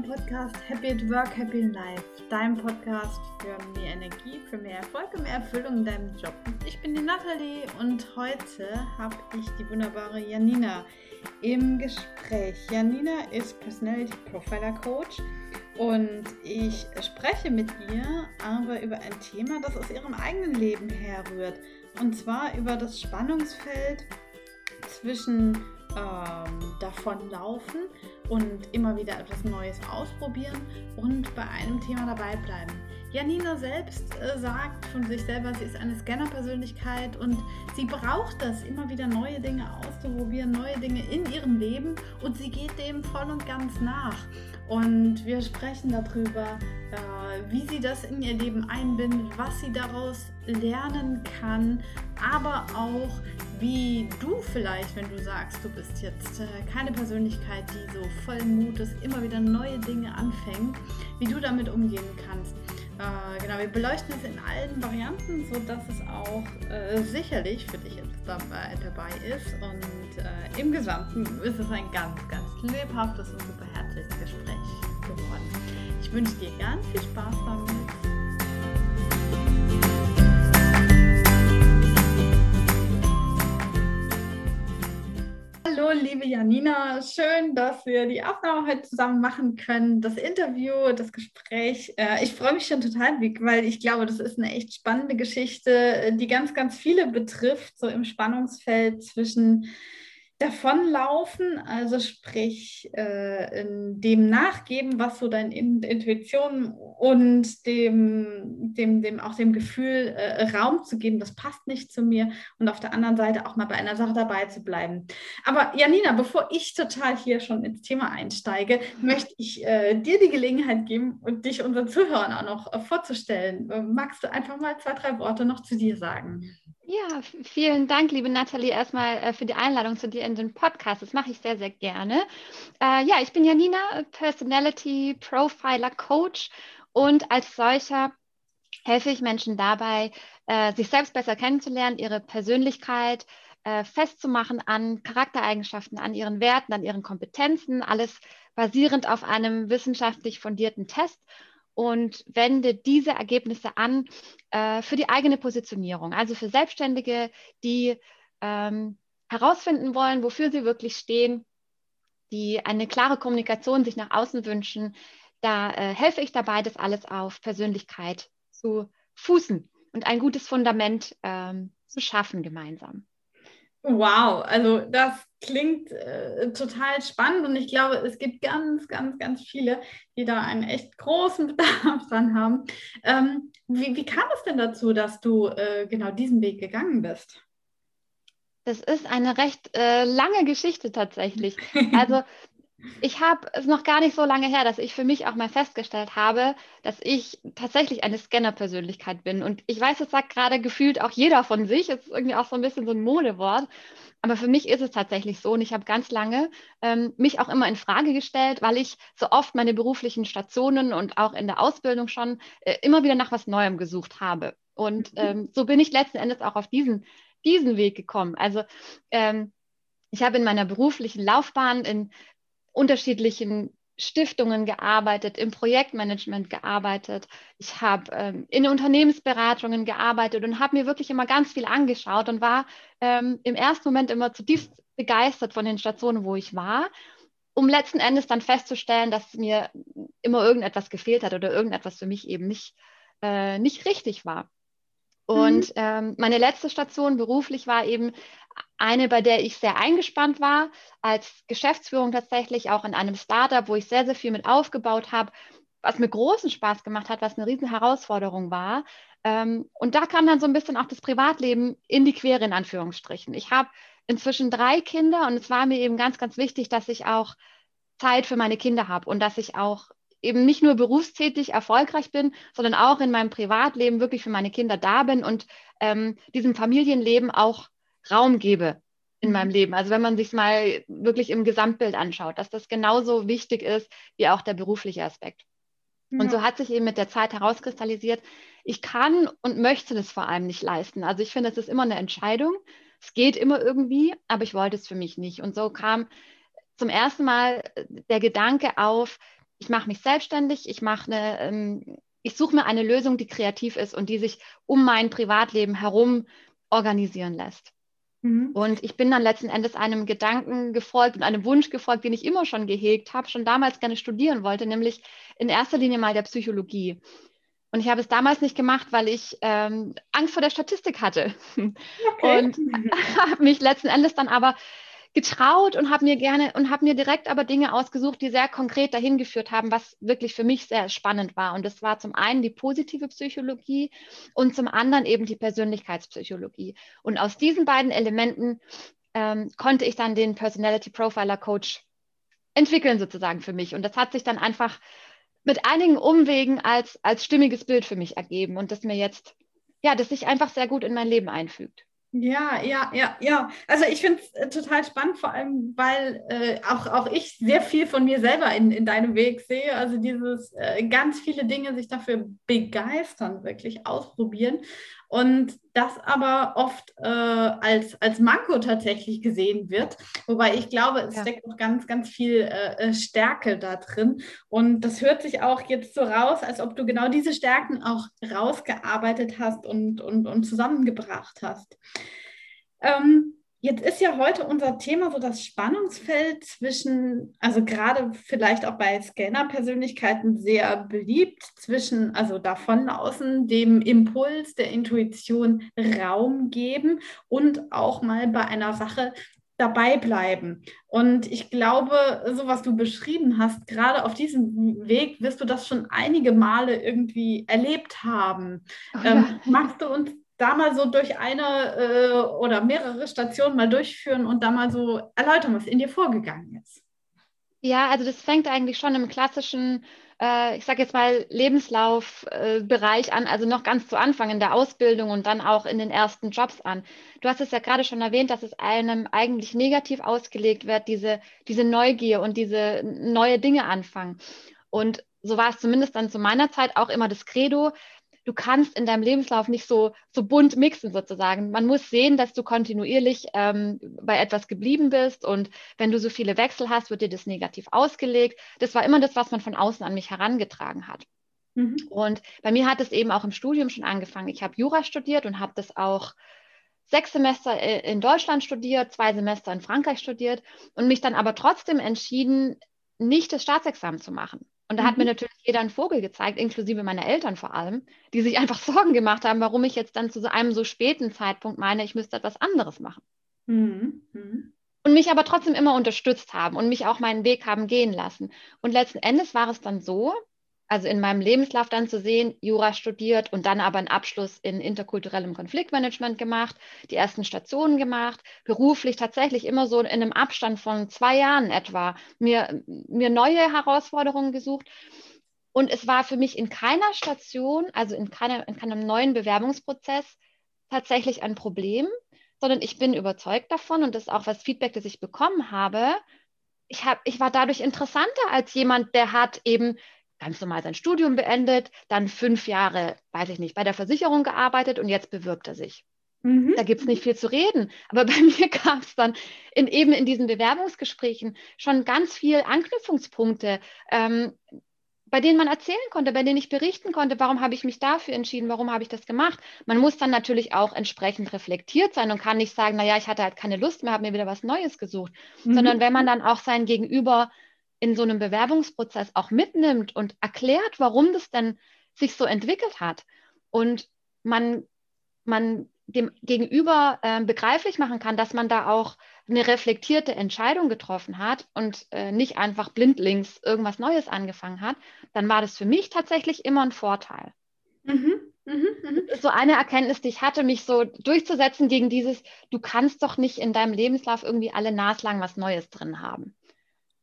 beim Podcast Happy at Work, Happy in Life, deinem Podcast für mehr Energie, für mehr Erfolg und mehr Erfüllung in deinem Job. Ich bin die Nathalie und heute habe ich die wunderbare Janina im Gespräch. Janina ist Personality Profiler Coach und ich spreche mit ihr aber über ein Thema, das aus ihrem eigenen Leben herrührt. Und zwar über das Spannungsfeld zwischen ähm, davonlaufen und immer wieder etwas Neues ausprobieren und bei einem Thema dabei bleiben. Janina selbst äh, sagt von sich selber, sie ist eine Scanner-Persönlichkeit und sie braucht das, immer wieder neue Dinge auszuprobieren, neue Dinge in ihrem Leben und sie geht dem voll und ganz nach. Und wir sprechen darüber, äh, wie sie das in ihr Leben einbindet, was sie daraus lernen kann, aber auch, wie du vielleicht, wenn du sagst, du bist jetzt äh, keine Persönlichkeit, die so voll Mut ist, immer wieder neue Dinge anfängt, wie du damit umgehen kannst. Äh, genau, wir beleuchten es in allen Varianten, sodass es auch äh, sicherlich für dich dabei, dabei ist. Und äh, im Gesamten ist es ein ganz, ganz lebhaftes und super herzliches Gespräch geworden. Ich wünsche dir ganz viel Spaß damit. Liebe Janina. Schön, dass wir die Aufnahme heute zusammen machen können. Das Interview, das Gespräch. Äh, ich freue mich schon total, weil ich glaube, das ist eine echt spannende Geschichte, die ganz, ganz viele betrifft, so im Spannungsfeld zwischen davonlaufen, also sprich äh, dem nachgeben, was so deine Intuition und dem, dem, dem auch dem Gefühl äh, Raum zu geben, das passt nicht zu mir und auf der anderen Seite auch mal bei einer Sache dabei zu bleiben. Aber Janina, bevor ich total hier schon ins Thema einsteige, möchte ich äh, dir die Gelegenheit geben und dich unseren Zuhörern auch noch äh, vorzustellen. magst du einfach mal zwei, drei Worte noch zu dir sagen? Ja, vielen Dank, liebe Nathalie, erstmal äh, für die Einladung zu dir in den Podcast. Das mache ich sehr, sehr gerne. Äh, ja, ich bin Janina, Personality Profiler Coach und als solcher helfe ich Menschen dabei, äh, sich selbst besser kennenzulernen, ihre Persönlichkeit äh, festzumachen an Charaktereigenschaften, an ihren Werten, an ihren Kompetenzen, alles basierend auf einem wissenschaftlich fundierten Test und wende diese Ergebnisse an äh, für die eigene Positionierung, also für Selbstständige, die ähm, herausfinden wollen, wofür sie wirklich stehen, die eine klare Kommunikation sich nach außen wünschen. Da äh, helfe ich dabei, das alles auf Persönlichkeit zu fußen und ein gutes Fundament ähm, zu schaffen gemeinsam. Wow, also das klingt äh, total spannend und ich glaube, es gibt ganz, ganz, ganz viele, die da einen echt großen Bedarf dran haben. Ähm, wie, wie, kam es denn dazu, dass du äh, genau diesen Weg gegangen bist? Das ist eine recht äh, lange Geschichte tatsächlich. Also ich habe es noch gar nicht so lange her, dass ich für mich auch mal festgestellt habe, dass ich tatsächlich eine Scanner-Persönlichkeit bin. Und ich weiß, das sagt gerade gefühlt auch jeder von sich. Es ist irgendwie auch so ein bisschen so ein Modewort. Aber für mich ist es tatsächlich so. Und ich habe ganz lange ähm, mich auch immer in Frage gestellt, weil ich so oft meine beruflichen Stationen und auch in der Ausbildung schon äh, immer wieder nach was Neuem gesucht habe. Und mhm. ähm, so bin ich letzten Endes auch auf diesen, diesen Weg gekommen. Also ähm, ich habe in meiner beruflichen Laufbahn in unterschiedlichen Stiftungen gearbeitet, im Projektmanagement gearbeitet. Ich habe ähm, in Unternehmensberatungen gearbeitet und habe mir wirklich immer ganz viel angeschaut und war ähm, im ersten Moment immer zutiefst begeistert von den Stationen, wo ich war, um letzten Endes dann festzustellen, dass mir immer irgendetwas gefehlt hat oder irgendetwas für mich eben nicht, äh, nicht richtig war. Und mhm. ähm, meine letzte Station beruflich war eben eine, bei der ich sehr eingespannt war, als Geschäftsführung tatsächlich auch in einem Startup, wo ich sehr, sehr viel mit aufgebaut habe, was mir großen Spaß gemacht hat, was eine riesen Herausforderung war. Ähm, und da kam dann so ein bisschen auch das Privatleben in die Quere, in Anführungsstrichen. Ich habe inzwischen drei Kinder und es war mir eben ganz, ganz wichtig, dass ich auch Zeit für meine Kinder habe und dass ich auch eben nicht nur berufstätig erfolgreich bin, sondern auch in meinem Privatleben wirklich für meine Kinder da bin und ähm, diesem Familienleben auch Raum gebe in meinem mhm. Leben. Also wenn man sich mal wirklich im Gesamtbild anschaut, dass das genauso wichtig ist wie auch der berufliche Aspekt. Ja. Und so hat sich eben mit der Zeit herauskristallisiert, ich kann und möchte das vor allem nicht leisten. Also ich finde, es ist immer eine Entscheidung. Es geht immer irgendwie, aber ich wollte es für mich nicht. Und so kam zum ersten Mal äh, der Gedanke auf, ich mache mich selbstständig, ich mache eine, ähm, ich suche mir eine Lösung, die kreativ ist und die sich um mein Privatleben herum organisieren lässt. Mhm. Und ich bin dann letzten Endes einem Gedanken gefolgt und einem Wunsch gefolgt, den ich immer schon gehegt habe, schon damals gerne studieren wollte, nämlich in erster Linie mal der Psychologie. Und ich habe es damals nicht gemacht, weil ich ähm, Angst vor der Statistik hatte. Okay. Und habe mich letzten Endes dann aber getraut und habe mir gerne und habe mir direkt aber Dinge ausgesucht, die sehr konkret dahin geführt haben, was wirklich für mich sehr spannend war. Und das war zum einen die positive Psychologie und zum anderen eben die Persönlichkeitspsychologie. Und aus diesen beiden Elementen ähm, konnte ich dann den Personality Profiler Coach entwickeln sozusagen für mich. Und das hat sich dann einfach mit einigen Umwegen als, als stimmiges Bild für mich ergeben und das mir jetzt, ja, das sich einfach sehr gut in mein Leben einfügt. Ja, ja, ja, ja. Also ich finde es äh, total spannend, vor allem, weil äh, auch, auch ich sehr viel von mir selber in, in deinem Weg sehe. Also dieses äh, ganz viele Dinge sich dafür begeistern, wirklich ausprobieren. Und das aber oft äh, als, als Manko tatsächlich gesehen wird. Wobei ich glaube, es ja. steckt noch ganz, ganz viel äh, äh, Stärke da drin. Und das hört sich auch jetzt so raus, als ob du genau diese Stärken auch rausgearbeitet hast und, und, und zusammengebracht hast. Ähm, Jetzt ist ja heute unser Thema so das Spannungsfeld zwischen, also gerade vielleicht auch bei Scanner-Persönlichkeiten sehr beliebt, zwischen, also davon außen, dem Impuls der Intuition Raum geben und auch mal bei einer Sache dabei bleiben. Und ich glaube, so was du beschrieben hast, gerade auf diesem Weg wirst du das schon einige Male irgendwie erlebt haben. Oh ja. ähm, magst du uns da mal so durch eine äh, oder mehrere Stationen mal durchführen und da mal so erläutern, was in dir vorgegangen ist. Ja, also das fängt eigentlich schon im klassischen, äh, ich sage jetzt mal, Lebenslaufbereich äh, an, also noch ganz zu Anfang in der Ausbildung und dann auch in den ersten Jobs an. Du hast es ja gerade schon erwähnt, dass es einem eigentlich negativ ausgelegt wird, diese, diese Neugier und diese neue Dinge anfangen. Und so war es zumindest dann zu meiner Zeit auch immer das Credo, du kannst in deinem Lebenslauf nicht so, so bunt mixen sozusagen. Man muss sehen, dass du kontinuierlich ähm, bei etwas geblieben bist und wenn du so viele Wechsel hast, wird dir das negativ ausgelegt. Das war immer das, was man von außen an mich herangetragen hat. Mhm. Und bei mir hat es eben auch im Studium schon angefangen. Ich habe Jura studiert und habe das auch sechs Semester äh, in Deutschland studiert, zwei Semester in Frankreich studiert und mich dann aber trotzdem entschieden, nicht das Staatsexamen zu machen. Und da mhm. hat mir mhm. natürlich jeder einen Vogel gezeigt, inklusive meiner Eltern vor allem, die sich einfach Sorgen gemacht haben, warum ich jetzt dann zu einem so späten Zeitpunkt meine, ich müsste etwas anderes machen. Mhm. Mhm. Und mich aber trotzdem immer unterstützt haben und mich auch meinen Weg haben gehen lassen. Und letzten Endes war es dann so, also in meinem Lebenslauf dann zu sehen, Jura studiert und dann aber einen Abschluss in interkulturellem Konfliktmanagement gemacht, die ersten Stationen gemacht, beruflich tatsächlich immer so in einem Abstand von zwei Jahren etwa, mir, mir neue Herausforderungen gesucht. Und es war für mich in keiner Station, also in, keiner, in keinem neuen Bewerbungsprozess tatsächlich ein Problem, sondern ich bin überzeugt davon und das ist auch was Feedback, das ich bekommen habe. Ich, hab, ich war dadurch interessanter als jemand, der hat eben ganz normal sein Studium beendet, dann fünf Jahre, weiß ich nicht, bei der Versicherung gearbeitet und jetzt bewirbt er sich. Mhm. Da gibt es nicht viel zu reden. Aber bei mir gab es dann in, eben in diesen Bewerbungsgesprächen schon ganz viele Anknüpfungspunkte, ähm, bei denen man erzählen konnte, bei denen ich berichten konnte, warum habe ich mich dafür entschieden, warum habe ich das gemacht. Man muss dann natürlich auch entsprechend reflektiert sein und kann nicht sagen, naja, ich hatte halt keine Lust mehr, habe mir wieder was Neues gesucht, mhm. sondern wenn man dann auch sein Gegenüber in so einem Bewerbungsprozess auch mitnimmt und erklärt, warum das denn sich so entwickelt hat und man, man dem Gegenüber äh, begreiflich machen kann, dass man da auch eine reflektierte Entscheidung getroffen hat und äh, nicht einfach blindlings irgendwas Neues angefangen hat, dann war das für mich tatsächlich immer ein Vorteil. Mhm, mh, mh. So eine Erkenntnis, die ich hatte, mich so durchzusetzen gegen dieses, du kannst doch nicht in deinem Lebenslauf irgendwie alle naslang was Neues drin haben.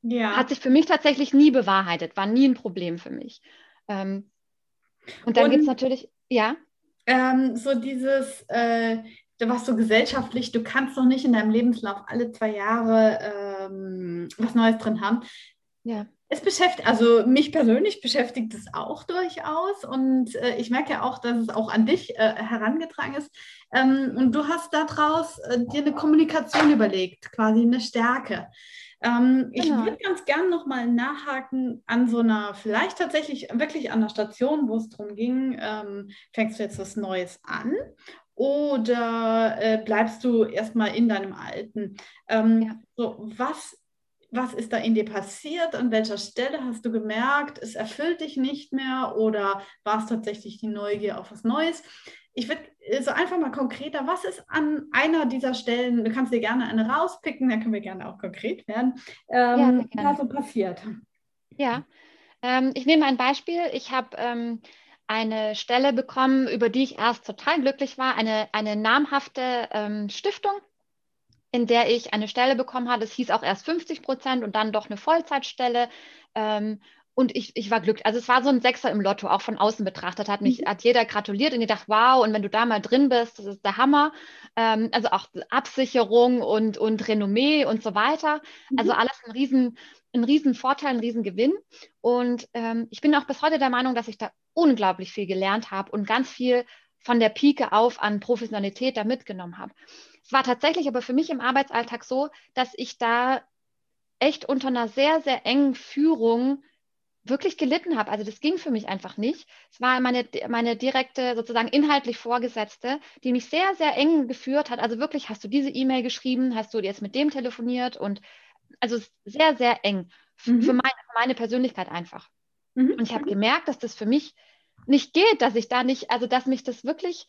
Ja. Hat sich für mich tatsächlich nie bewahrheitet, war nie ein Problem für mich. Ähm, und dann gibt es natürlich, ja. Ähm, so dieses, äh, was so gesellschaftlich, du kannst doch nicht in deinem Lebenslauf alle zwei Jahre ähm, was Neues drin haben. Ja. Es beschäftigt, also mich persönlich beschäftigt es auch durchaus und äh, ich merke auch, dass es auch an dich äh, herangetragen ist. Ähm, und du hast daraus äh, dir eine Kommunikation überlegt, quasi eine Stärke. Ähm, ich genau. würde ganz gern nochmal nachhaken an so einer, vielleicht tatsächlich wirklich an einer Station, wo es darum ging, ähm, fängst du jetzt was Neues an oder äh, bleibst du erstmal in deinem Alten? Ähm, ja. so, was was ist da in dir passiert? An welcher Stelle hast du gemerkt, es erfüllt dich nicht mehr oder war es tatsächlich die Neugier auf was Neues? Ich würde so einfach mal konkreter, was ist an einer dieser Stellen, du kannst dir gerne eine rauspicken, dann können wir gerne auch konkret werden, ähm, ja, da so passiert. Ja, ähm, ich nehme ein Beispiel. Ich habe ähm, eine Stelle bekommen, über die ich erst total glücklich war, eine, eine namhafte ähm, Stiftung in der ich eine Stelle bekommen hatte. Es hieß auch erst 50 Prozent und dann doch eine Vollzeitstelle. Ähm, und ich, ich war glücklich. Also es war so ein Sechser im Lotto, auch von außen betrachtet. Hat mich, mhm. hat jeder gratuliert und gedacht, wow, und wenn du da mal drin bist, das ist der Hammer. Ähm, also auch Absicherung und, und Renommee und so weiter. Mhm. Also alles ein riesen, ein riesen Vorteil, ein riesen Gewinn. Und ähm, ich bin auch bis heute der Meinung, dass ich da unglaublich viel gelernt habe und ganz viel von der Pike auf an Professionalität da mitgenommen habe. Es war tatsächlich aber für mich im Arbeitsalltag so, dass ich da echt unter einer sehr, sehr engen Führung wirklich gelitten habe. Also das ging für mich einfach nicht. Es war meine, meine direkte, sozusagen inhaltlich Vorgesetzte, die mich sehr, sehr eng geführt hat. Also wirklich, hast du diese E-Mail geschrieben, hast du jetzt mit dem telefoniert und also sehr, sehr eng mhm. für, meine, meine Persönlichkeit einfach. Mhm. Und ich habe gemerkt, dass das für mich nicht geht, dass ich da nicht, also dass mich das wirklich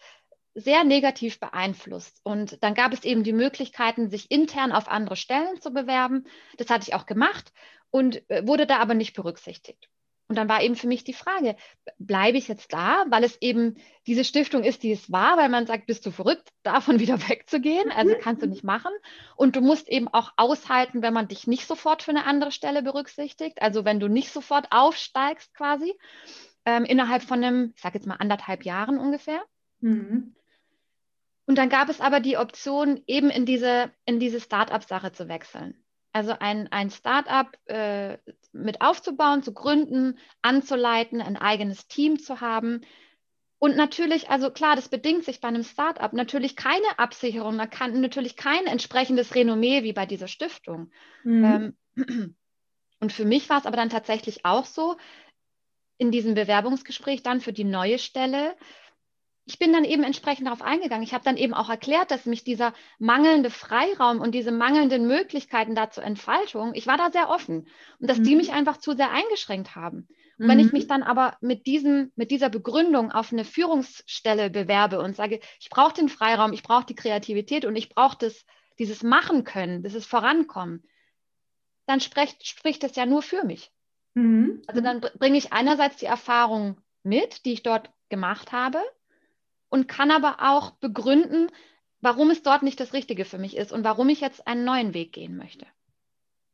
sehr negativ beeinflusst. Und dann gab es eben die Möglichkeiten, sich intern auf andere Stellen zu bewerben. Das hatte ich auch gemacht und äh, wurde da aber nicht berücksichtigt. Und dann war eben für mich die Frage, bleibe ich jetzt da, weil es eben diese Stiftung ist, die es war, weil man sagt, bist du verrückt, davon wieder wegzugehen? Also mhm. kannst du nicht machen. Und du musst eben auch aushalten, wenn man dich nicht sofort für eine andere Stelle berücksichtigt. Also wenn du nicht sofort aufsteigst quasi, ähm, innerhalb von einem, ich sage jetzt mal anderthalb Jahren ungefähr. Mhm. Und dann gab es aber die Option, eben in diese, in diese Start-up-Sache zu wechseln. Also ein, ein Start-up äh, mit aufzubauen, zu gründen, anzuleiten, ein eigenes Team zu haben. Und natürlich, also klar, das bedingt sich bei einem Start-up natürlich keine Absicherung, man kann natürlich kein entsprechendes Renommee wie bei dieser Stiftung. Mhm. Ähm, und für mich war es aber dann tatsächlich auch so, in diesem Bewerbungsgespräch dann für die neue Stelle, ich bin dann eben entsprechend darauf eingegangen. Ich habe dann eben auch erklärt, dass mich dieser mangelnde Freiraum und diese mangelnden Möglichkeiten da zur Entfaltung, ich war da sehr offen und dass mhm. die mich einfach zu sehr eingeschränkt haben. Und mhm. wenn ich mich dann aber mit, diesem, mit dieser Begründung auf eine Führungsstelle bewerbe und sage, ich brauche den Freiraum, ich brauche die Kreativität und ich brauche das, dieses Machen können, dieses Vorankommen, dann spricht, spricht das ja nur für mich. Mhm. Also dann bringe ich einerseits die Erfahrung mit, die ich dort gemacht habe und kann aber auch begründen, warum es dort nicht das Richtige für mich ist und warum ich jetzt einen neuen Weg gehen möchte.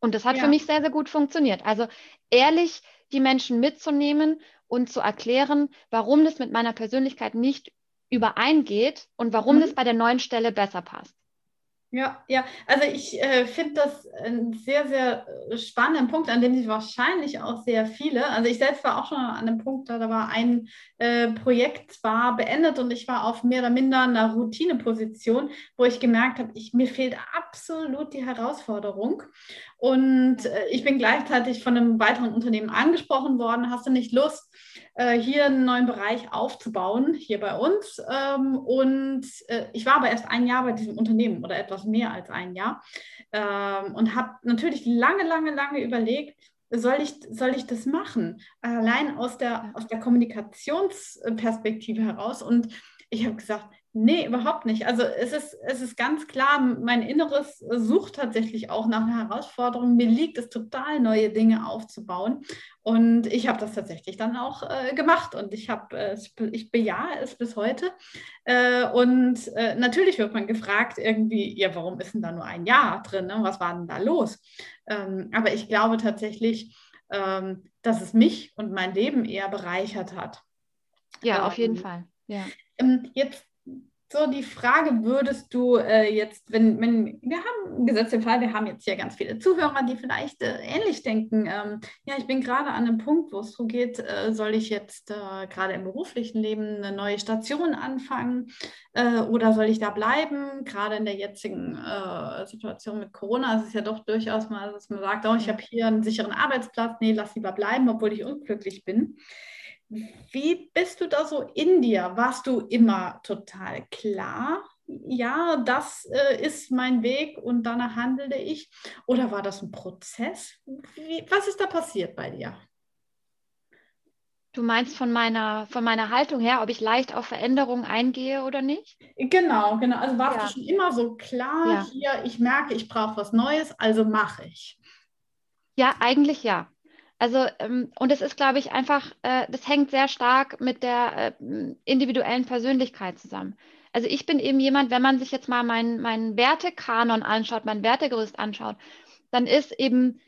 Und das hat ja. für mich sehr, sehr gut funktioniert. Also ehrlich die Menschen mitzunehmen und zu erklären, warum das mit meiner Persönlichkeit nicht übereingeht und warum mhm. das bei der neuen Stelle besser passt. Ja, ja, also ich äh, finde das einen sehr, sehr äh, spannenden Punkt, an dem sich wahrscheinlich auch sehr viele, also ich selbst war auch schon an einem Punkt, da, da war ein äh, Projekt zwar beendet und ich war auf mehr oder minder einer Routineposition, wo ich gemerkt habe, mir fehlt absolut die Herausforderung. Und äh, ich bin gleichzeitig von einem weiteren Unternehmen angesprochen worden, hast du nicht Lust, äh, hier einen neuen Bereich aufzubauen, hier bei uns. Ähm, und äh, ich war aber erst ein Jahr bei diesem Unternehmen oder etwas mehr als ein Jahr ähm, und habe natürlich lange, lange, lange überlegt, soll ich, soll ich das machen? Allein aus der, aus der Kommunikationsperspektive heraus. Und ich habe gesagt, Nee, überhaupt nicht. Also es ist, es ist ganz klar, mein Inneres sucht tatsächlich auch nach einer Herausforderung. Mir liegt es total, neue Dinge aufzubauen. Und ich habe das tatsächlich dann auch äh, gemacht und ich habe, äh, ich bejahe es bis heute. Äh, und äh, natürlich wird man gefragt, irgendwie, ja, warum ist denn da nur ein Jahr drin? Ne? Was war denn da los? Ähm, aber ich glaube tatsächlich, ähm, dass es mich und mein Leben eher bereichert hat. Ja, ähm, auf jeden Fall. Ja. Ähm, jetzt so die Frage, würdest du äh, jetzt, wenn, wenn, wir haben gesetzt den Fall, wir haben jetzt hier ganz viele Zuhörer, die vielleicht äh, ähnlich denken, ähm, ja, ich bin gerade an einem Punkt, wo es so geht, äh, soll ich jetzt äh, gerade im beruflichen Leben eine neue Station anfangen äh, oder soll ich da bleiben? Gerade in der jetzigen äh, Situation mit Corona ist es ja doch durchaus mal, dass man sagt, oh, ich habe hier einen sicheren Arbeitsplatz, nee, lass lieber bleiben, obwohl ich unglücklich bin. Wie bist du da so in dir? Warst du immer total klar? Ja, das äh, ist mein Weg und danach handelte ich. Oder war das ein Prozess? Wie, was ist da passiert bei dir? Du meinst von meiner, von meiner Haltung her, ob ich leicht auf Veränderungen eingehe oder nicht? Genau, genau. Also warst ja. du schon immer so klar ja. hier, ich merke, ich brauche was Neues, also mache ich. Ja, eigentlich ja. Also, ähm, und es ist, glaube ich, einfach, äh, das hängt sehr stark mit der äh, individuellen Persönlichkeit zusammen. Also ich bin eben jemand, wenn man sich jetzt mal meinen mein Wertekanon anschaut, mein Wertegerüst anschaut, dann ist eben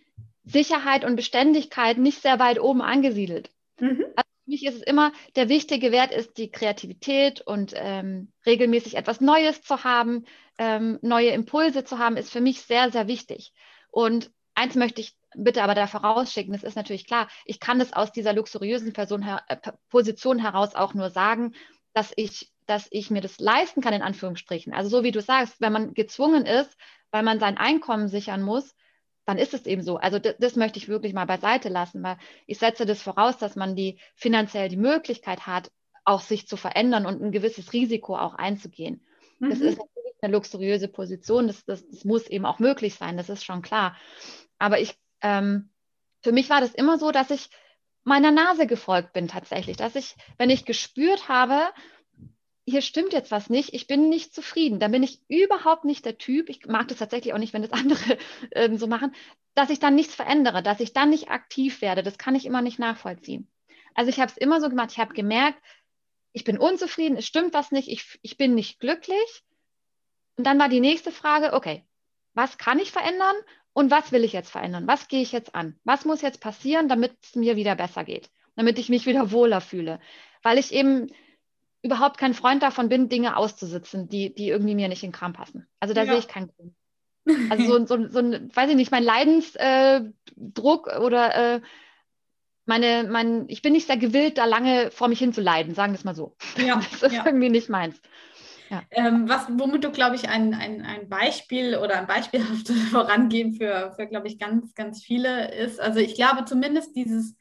Sicherheit und Beständigkeit nicht sehr weit oben angesiedelt. Mhm. Also für mich ist es immer, der wichtige Wert ist die Kreativität und ähm, regelmäßig etwas Neues zu haben, ähm, neue Impulse zu haben, ist für mich sehr, sehr wichtig. Und eins möchte ich bitte aber da vorausschicken, das ist natürlich klar, ich kann das aus dieser luxuriösen Person äh, Position heraus auch nur sagen, dass ich, dass ich mir das leisten kann, in Anführungsstrichen. Also so wie du sagst, wenn man gezwungen ist, weil man sein Einkommen sichern muss, dann ist es eben so. Also das, das möchte ich wirklich mal beiseite lassen, weil ich setze das voraus, dass man die finanziell die Möglichkeit hat, auch sich zu verändern und ein gewisses Risiko auch einzugehen. Mhm. Das ist natürlich eine luxuriöse Position, das, das, das muss eben auch möglich sein, das ist schon klar. Aber ich ähm, für mich war das immer so, dass ich meiner Nase gefolgt bin tatsächlich, dass ich, wenn ich gespürt habe, hier stimmt jetzt was nicht, ich bin nicht zufrieden, dann bin ich überhaupt nicht der Typ, ich mag das tatsächlich auch nicht, wenn das andere ähm, so machen, dass ich dann nichts verändere, dass ich dann nicht aktiv werde, das kann ich immer nicht nachvollziehen. Also ich habe es immer so gemacht, ich habe gemerkt, ich bin unzufrieden, es stimmt was nicht, ich, ich bin nicht glücklich. Und dann war die nächste Frage, okay, was kann ich verändern und was will ich jetzt verändern? Was gehe ich jetzt an? Was muss jetzt passieren, damit es mir wieder besser geht? Damit ich mich wieder wohler fühle? Weil ich eben überhaupt kein Freund davon bin, Dinge auszusitzen, die, die irgendwie mir nicht in den Kram passen. Also da ja. sehe ich keinen Grund. Also so, so, so ein, weiß ich nicht, mein Leidensdruck äh, oder äh, meine, mein, ich bin nicht sehr gewillt, da lange vor mich hinzuleiden, sagen wir es mal so. Ja, das ist ja. irgendwie nicht meins. Ähm, was, womit du, glaube ich, ein, ein, ein Beispiel oder ein beispielhaftes Vorangehen für, für glaube ich, ganz, ganz viele ist. Also ich glaube zumindest dieses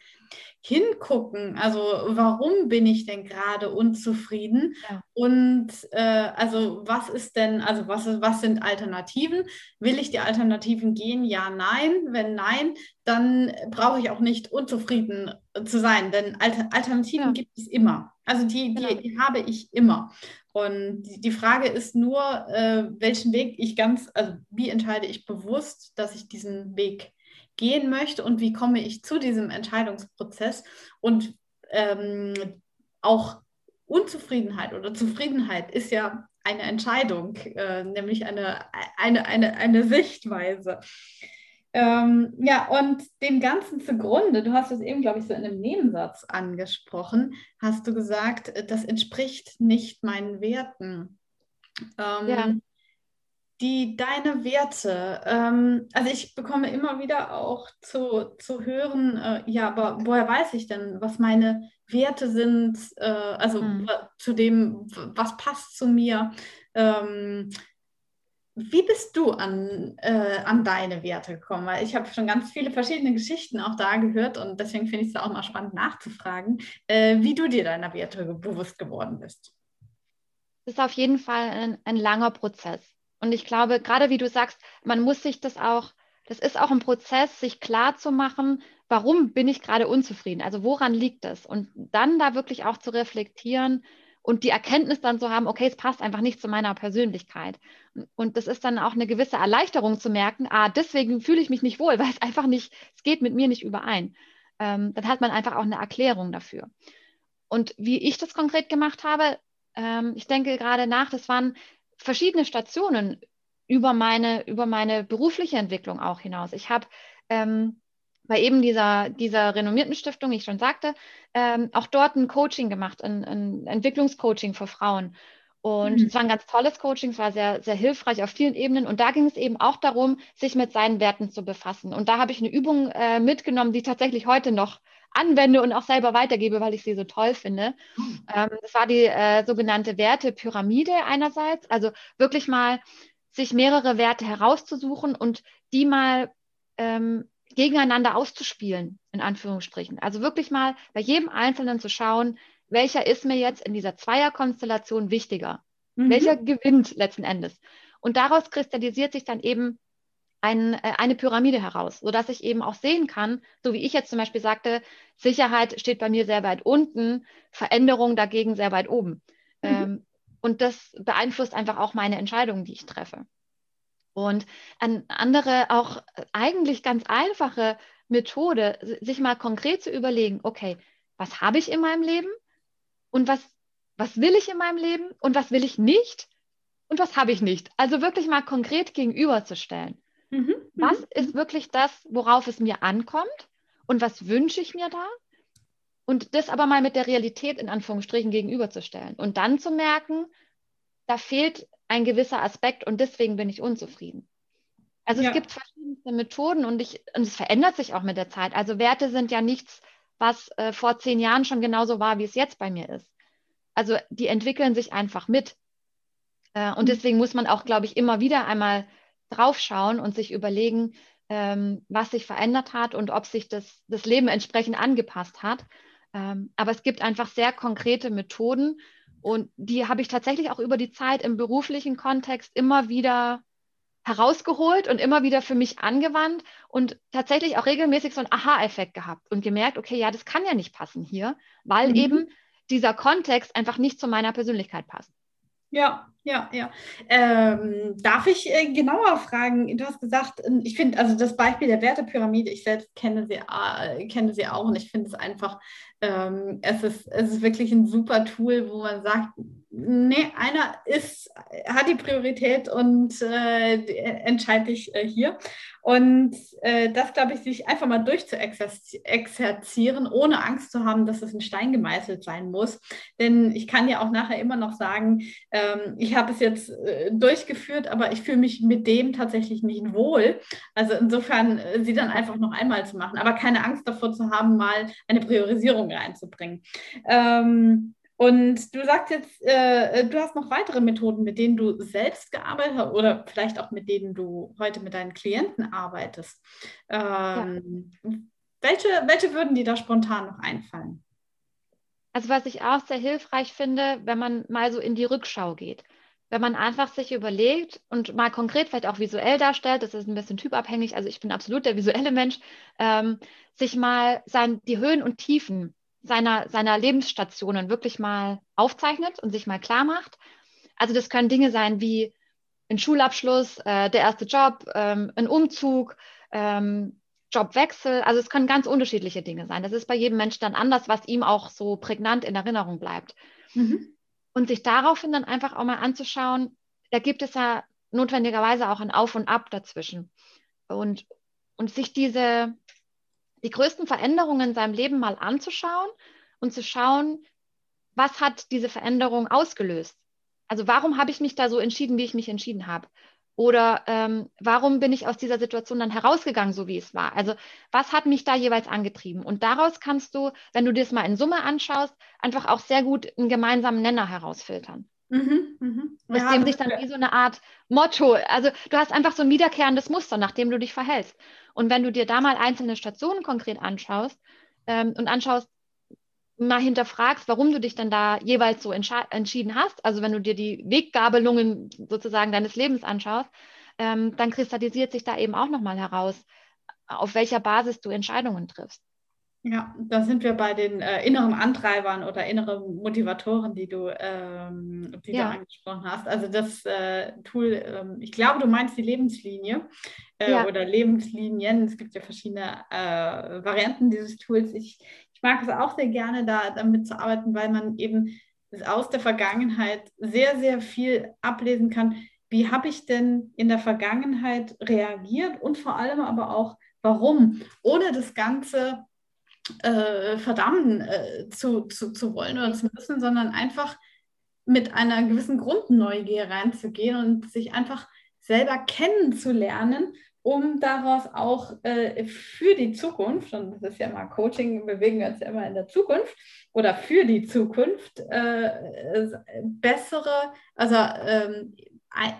hingucken, also warum bin ich denn gerade unzufrieden ja. und äh, also was ist denn, also was, was sind Alternativen? Will ich die Alternativen gehen? Ja, nein. Wenn nein, dann brauche ich auch nicht unzufrieden zu sein, denn Alter, Alternativen ja. gibt es immer. Also die, die, genau. die habe ich immer. Und die Frage ist nur, äh, welchen Weg ich ganz, also wie entscheide ich bewusst, dass ich diesen Weg gehen möchte und wie komme ich zu diesem Entscheidungsprozess und ähm, auch Unzufriedenheit oder Zufriedenheit ist ja eine Entscheidung, äh, nämlich eine, eine, eine, eine Sichtweise. Ähm, ja, und dem Ganzen zugrunde, du hast es eben, glaube ich, so in einem Nebensatz angesprochen, hast du gesagt, das entspricht nicht meinen Werten. Ähm, ja. Die, deine Werte, ähm, also ich bekomme immer wieder auch zu, zu hören, äh, ja, aber woher weiß ich denn, was meine Werte sind, äh, also hm. zu dem, was passt zu mir. Ähm, wie bist du an, äh, an deine Werte gekommen? Weil ich habe schon ganz viele verschiedene Geschichten auch da gehört und deswegen finde ich es auch mal spannend nachzufragen, äh, wie du dir deiner Werte bewusst geworden bist. Das ist auf jeden Fall ein, ein langer Prozess. Und ich glaube, gerade wie du sagst, man muss sich das auch, das ist auch ein Prozess, sich klar zu machen, warum bin ich gerade unzufrieden? Also woran liegt das? Und dann da wirklich auch zu reflektieren, und die Erkenntnis dann zu haben, okay, es passt einfach nicht zu meiner Persönlichkeit. Und das ist dann auch eine gewisse Erleichterung zu merken, ah, deswegen fühle ich mich nicht wohl, weil es einfach nicht, es geht mit mir nicht überein. Ähm, dann hat man einfach auch eine Erklärung dafür. Und wie ich das konkret gemacht habe, ähm, ich denke gerade nach, das waren verschiedene Stationen über meine, über meine berufliche Entwicklung auch hinaus. Ich habe ähm, bei eben dieser, dieser renommierten Stiftung, wie ich schon sagte, ähm, auch dort ein Coaching gemacht, ein, ein Entwicklungscoaching für Frauen. Und mhm. es war ein ganz tolles Coaching, es war sehr, sehr hilfreich auf vielen Ebenen. Und da ging es eben auch darum, sich mit seinen Werten zu befassen. Und da habe ich eine Übung äh, mitgenommen, die tatsächlich heute noch anwende und auch selber weitergebe, weil ich sie so toll finde. Ähm, das war die äh, sogenannte Wertepyramide einerseits. Also wirklich mal sich mehrere Werte herauszusuchen und die mal ähm, gegeneinander auszuspielen, in Anführungsstrichen. Also wirklich mal bei jedem Einzelnen zu schauen, welcher ist mir jetzt in dieser Zweierkonstellation wichtiger? Mhm. Welcher gewinnt letzten Endes? Und daraus kristallisiert sich dann eben ein, äh, eine Pyramide heraus, sodass ich eben auch sehen kann, so wie ich jetzt zum Beispiel sagte, Sicherheit steht bei mir sehr weit unten, Veränderung dagegen sehr weit oben. Mhm. Ähm, und das beeinflusst einfach auch meine Entscheidungen, die ich treffe. Und eine andere, auch eigentlich ganz einfache Methode, sich mal konkret zu überlegen, okay, was habe ich in meinem Leben? und was, was will ich in meinem Leben und was will ich nicht und was habe ich nicht. Also wirklich mal konkret gegenüberzustellen. Mhm, mhm, was ist wirklich das, worauf es mir ankommt und was wünsche ich mir da? Und das aber mal mit der Realität in Anführungsstrichen gegenüberzustellen und dann zu merken, da fehlt ein gewisser Aspekt und deswegen bin ich unzufrieden. Also ja. es gibt verschiedene Methoden und, ich, und es verändert sich auch mit der Zeit. Also Werte sind ja nichts, was äh, vor zehn Jahren schon genauso war, wie es jetzt bei mir ist. Also die entwickeln sich einfach mit. Äh, und mhm. deswegen muss man auch, glaube ich, immer wieder einmal draufschauen und sich überlegen, ähm, was sich verändert hat und ob sich das, das Leben entsprechend angepasst hat. Ähm, aber es gibt einfach sehr konkrete Methoden und die habe ich tatsächlich auch über die Zeit im beruflichen Kontext immer wieder herausgeholt und immer wieder für mich angewandt und tatsächlich auch regelmäßig so einen Aha-Effekt gehabt und gemerkt, okay, ja, das kann ja nicht passen hier, weil mhm. eben dieser Kontext einfach nicht zu meiner Persönlichkeit passt. Ja, ja, ja. Ähm, darf ich äh, genauer fragen? Du hast gesagt, ähm, ich finde, also das Beispiel der Wertepyramide, ich selbst kenne sie, äh, kenne sie auch und ich finde es einfach, ähm, es, ist, es ist wirklich ein super Tool, wo man sagt, nee, einer ist, hat die Priorität und äh, entscheide ich äh, hier. Und äh, das, glaube ich, sich einfach mal durchzuexerzieren, ohne Angst zu haben, dass es ein Stein gemeißelt sein muss. Denn ich kann ja auch nachher immer noch sagen, ähm, ich habe es jetzt äh, durchgeführt, aber ich fühle mich mit dem tatsächlich nicht wohl. Also insofern, äh, sie dann einfach noch einmal zu machen, aber keine Angst davor zu haben, mal eine Priorisierung reinzubringen. Ähm, und du sagst jetzt, äh, du hast noch weitere Methoden, mit denen du selbst gearbeitet hast oder vielleicht auch mit denen du heute mit deinen Klienten arbeitest. Ähm, ja. welche, welche würden dir da spontan noch einfallen? Also was ich auch sehr hilfreich finde, wenn man mal so in die Rückschau geht. Wenn man einfach sich überlegt und mal konkret vielleicht auch visuell darstellt, das ist ein bisschen typabhängig, also ich bin absolut der visuelle Mensch, ähm, sich mal sein, die Höhen und Tiefen seiner, seiner Lebensstationen wirklich mal aufzeichnet und sich mal klar macht. Also das können Dinge sein wie ein Schulabschluss, äh, der erste Job, ähm, ein Umzug, ähm, Jobwechsel. Also es können ganz unterschiedliche Dinge sein. Das ist bei jedem Menschen dann anders, was ihm auch so prägnant in Erinnerung bleibt. Mhm. Und sich daraufhin dann einfach auch mal anzuschauen, da gibt es ja notwendigerweise auch ein Auf und Ab dazwischen. Und, und sich diese, die größten Veränderungen in seinem Leben mal anzuschauen und zu schauen, was hat diese Veränderung ausgelöst? Also warum habe ich mich da so entschieden, wie ich mich entschieden habe? Oder ähm, warum bin ich aus dieser Situation dann herausgegangen, so wie es war? Also was hat mich da jeweils angetrieben? Und daraus kannst du, wenn du dir das mal in Summe anschaust, einfach auch sehr gut einen gemeinsamen Nenner herausfiltern. Mhm, mhm. Aus ja, dem sich dann wie so eine Art Motto, also du hast einfach so ein wiederkehrendes Muster, nach dem du dich verhältst. Und wenn du dir da mal einzelne Stationen konkret anschaust ähm, und anschaust, mal hinterfragst, warum du dich dann da jeweils so entschieden hast, also wenn du dir die Weggabelungen sozusagen deines Lebens anschaust, ähm, dann kristallisiert sich da eben auch nochmal heraus, auf welcher Basis du Entscheidungen triffst. Ja, da sind wir bei den äh, inneren Antreibern oder inneren Motivatoren, die du, ähm, die ja. du angesprochen hast. Also das äh, Tool, ähm, ich glaube, du meinst die Lebenslinie äh, ja. oder Lebenslinien. Es gibt ja verschiedene äh, Varianten dieses Tools. Ich, ich mag es auch sehr gerne, da damit zu arbeiten, weil man eben aus der Vergangenheit sehr, sehr viel ablesen kann. Wie habe ich denn in der Vergangenheit reagiert und vor allem aber auch, warum, ohne das Ganze äh, verdammen äh, zu, zu, zu wollen oder zu müssen, sondern einfach mit einer gewissen Grundneugier reinzugehen und sich einfach selber kennenzulernen, um daraus auch äh, für die Zukunft, und das ist ja mal Coaching, bewegen wir uns ja immer in der Zukunft, oder für die Zukunft äh, bessere, also ähm,